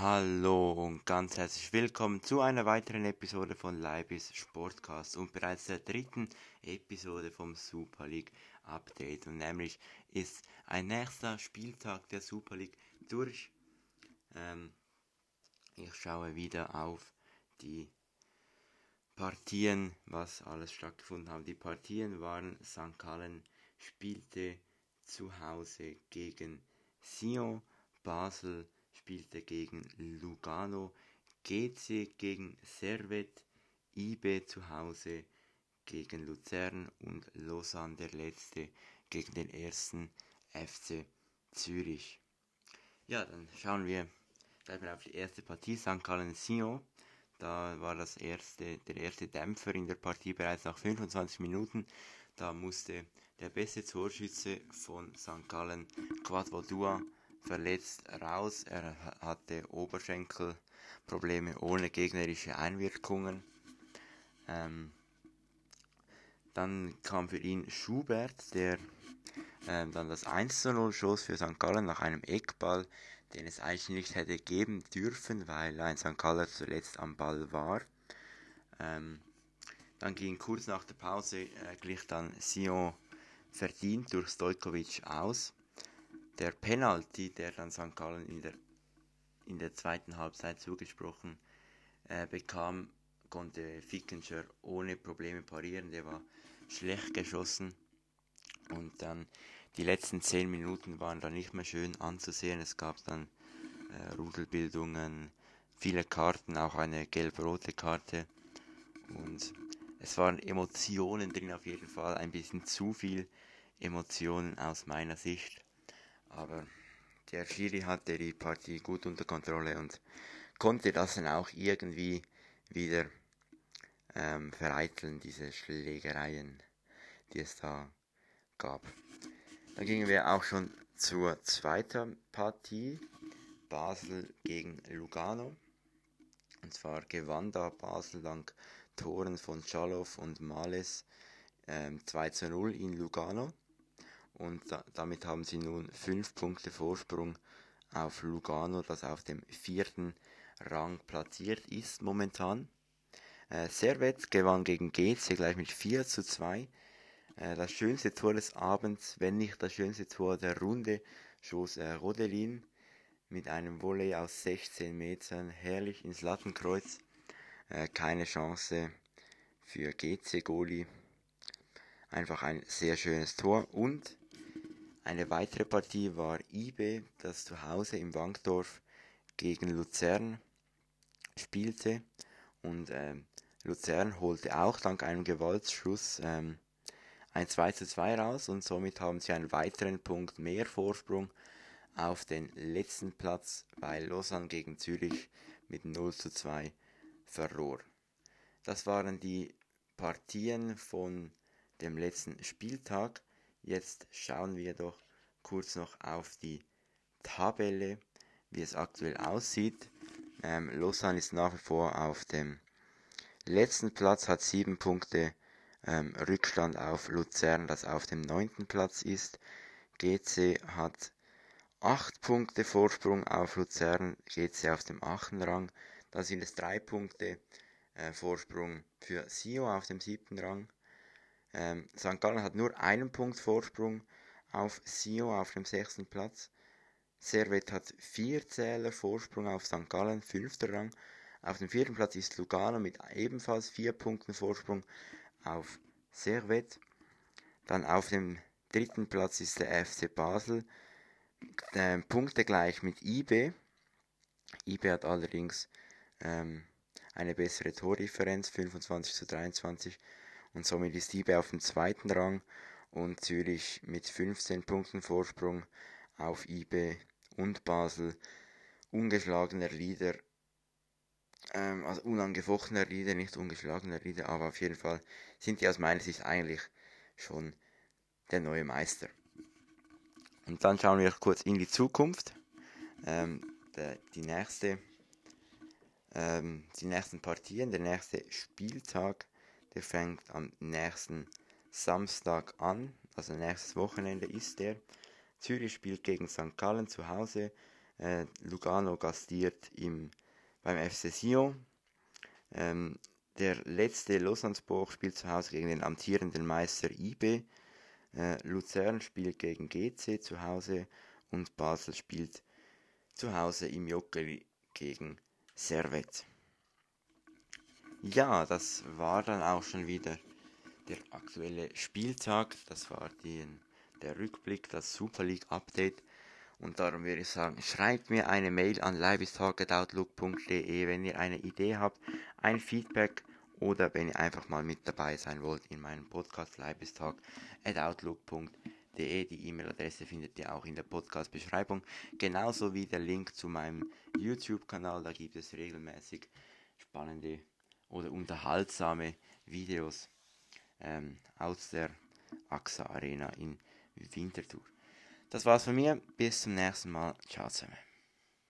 Hallo und ganz herzlich willkommen zu einer weiteren Episode von Leibis Sportcast und bereits der dritten Episode vom Super League Update. Und nämlich ist ein nächster Spieltag der Super League durch. Ähm, ich schaue wieder auf die Partien, was alles stattgefunden hat. Die Partien waren St. Gallen spielte zu Hause gegen Sion, Basel spielte gegen Lugano, GC gegen Servet, IB zu Hause gegen Luzern und Lausanne der letzte gegen den ersten FC Zürich. Ja, dann schauen wir gleich mal auf die erste Partie, St. Gallen Sion. Da war das erste, der erste Dämpfer in der Partie bereits nach 25 Minuten. Da musste der beste Torschütze von St. Gallen, Quadvodua, verletzt raus. Er hatte Oberschenkelprobleme ohne gegnerische Einwirkungen. Ähm, dann kam für ihn Schubert, der ähm, dann das 1 zu 0 schoss für St. Gallen nach einem Eckball, den es eigentlich nicht hätte geben dürfen, weil ein St. Gallen zuletzt am Ball war. Ähm, dann ging kurz nach der Pause, äh, glich dann Sion verdient durch Stojkovic aus der Penalty, der dann St. Gallen in der, in der zweiten Halbzeit zugesprochen äh, bekam, konnte Fickenscher ohne Probleme parieren. Der war schlecht geschossen. Und dann die letzten zehn Minuten waren dann nicht mehr schön anzusehen. Es gab dann äh, Rudelbildungen, viele Karten, auch eine gelb-rote Karte. Und es waren Emotionen drin auf jeden Fall, ein bisschen zu viel Emotionen aus meiner Sicht. Aber der Schiri hatte die Partie gut unter Kontrolle und konnte das dann auch irgendwie wieder ähm, vereiteln, diese Schlägereien, die es da gab. Dann gingen wir auch schon zur zweiten Partie, Basel gegen Lugano. Und zwar gewann da Basel dank Toren von Schalow und Males ähm, 2 zu 0 in Lugano und da, damit haben sie nun fünf Punkte Vorsprung auf Lugano, das auf dem vierten Rang platziert ist momentan. Äh, Servet gewann gegen GC gleich mit 4 zu 2. Äh, das schönste Tor des Abends, wenn nicht das schönste Tor der Runde, schoss äh, Rodelin mit einem Volley aus 16 Metern herrlich ins Lattenkreuz. Äh, keine Chance für GC-Goli. Einfach ein sehr schönes Tor und eine weitere Partie war IB, das zu Hause im Wankdorf gegen Luzern spielte und ähm, Luzern holte auch dank einem Gewaltschuss ähm, ein 2 zu 2 raus und somit haben sie einen weiteren Punkt mehr Vorsprung auf den letzten Platz, weil Lausanne gegen Zürich mit 0 zu 2 verlor. Das waren die Partien von dem letzten Spieltag. Jetzt schauen wir doch kurz noch auf die Tabelle, wie es aktuell aussieht. Ähm, Lausanne ist nach wie vor auf dem letzten Platz, hat sieben Punkte ähm, Rückstand auf Luzern, das auf dem neunten Platz ist. GC hat acht Punkte Vorsprung auf Luzern, GC auf dem achten Rang. Da sind es drei Punkte äh, Vorsprung für Sio auf dem siebten Rang. Ähm, St. Gallen hat nur einen Punkt Vorsprung auf Sio auf dem sechsten Platz. Servet hat vier Zähler Vorsprung auf St. Gallen, fünfter Rang. Auf dem vierten Platz ist Lugano mit ebenfalls vier Punkten Vorsprung auf Servet. Dann auf dem dritten Platz ist der FC Basel, äh, Punkte gleich mit IB. IB hat allerdings ähm, eine bessere Tordifferenz, 25 zu 23 und somit ist IB auf dem zweiten Rang und Zürich mit 15 Punkten Vorsprung auf IB und Basel ungeschlagener Leader, ähm, also unangefochtener Leader, nicht ungeschlagener Leader, aber auf jeden Fall sind die aus meiner Sicht eigentlich schon der neue Meister. Und dann schauen wir kurz in die Zukunft. Ähm, der, die nächste, ähm, die nächsten Partien, der nächste Spieltag der fängt am nächsten Samstag an, also nächstes Wochenende ist der. Zürich spielt gegen St. Gallen zu Hause. Äh, Lugano gastiert im, beim FC Sion. Ähm, der letzte Lausanne-Sport spielt zu Hause gegen den amtierenden Meister IB. Äh, Luzern spielt gegen GC zu Hause und Basel spielt zu Hause im Jockeli gegen Servet. Ja, das war dann auch schon wieder der aktuelle Spieltag. Das war die, der Rückblick, das Super League Update. Und darum würde ich sagen, schreibt mir eine Mail an leibistalk.outlook.de, wenn ihr eine Idee habt, ein Feedback oder wenn ihr einfach mal mit dabei sein wollt in meinem Podcast leibistalk.outlook.de. Die E-Mail-Adresse findet ihr auch in der Podcast-Beschreibung. Genauso wie der Link zu meinem YouTube-Kanal. Da gibt es regelmäßig spannende oder unterhaltsame Videos ähm, aus der AXA Arena in Winterthur. Das war's von mir. Bis zum nächsten Mal. Ciao zusammen.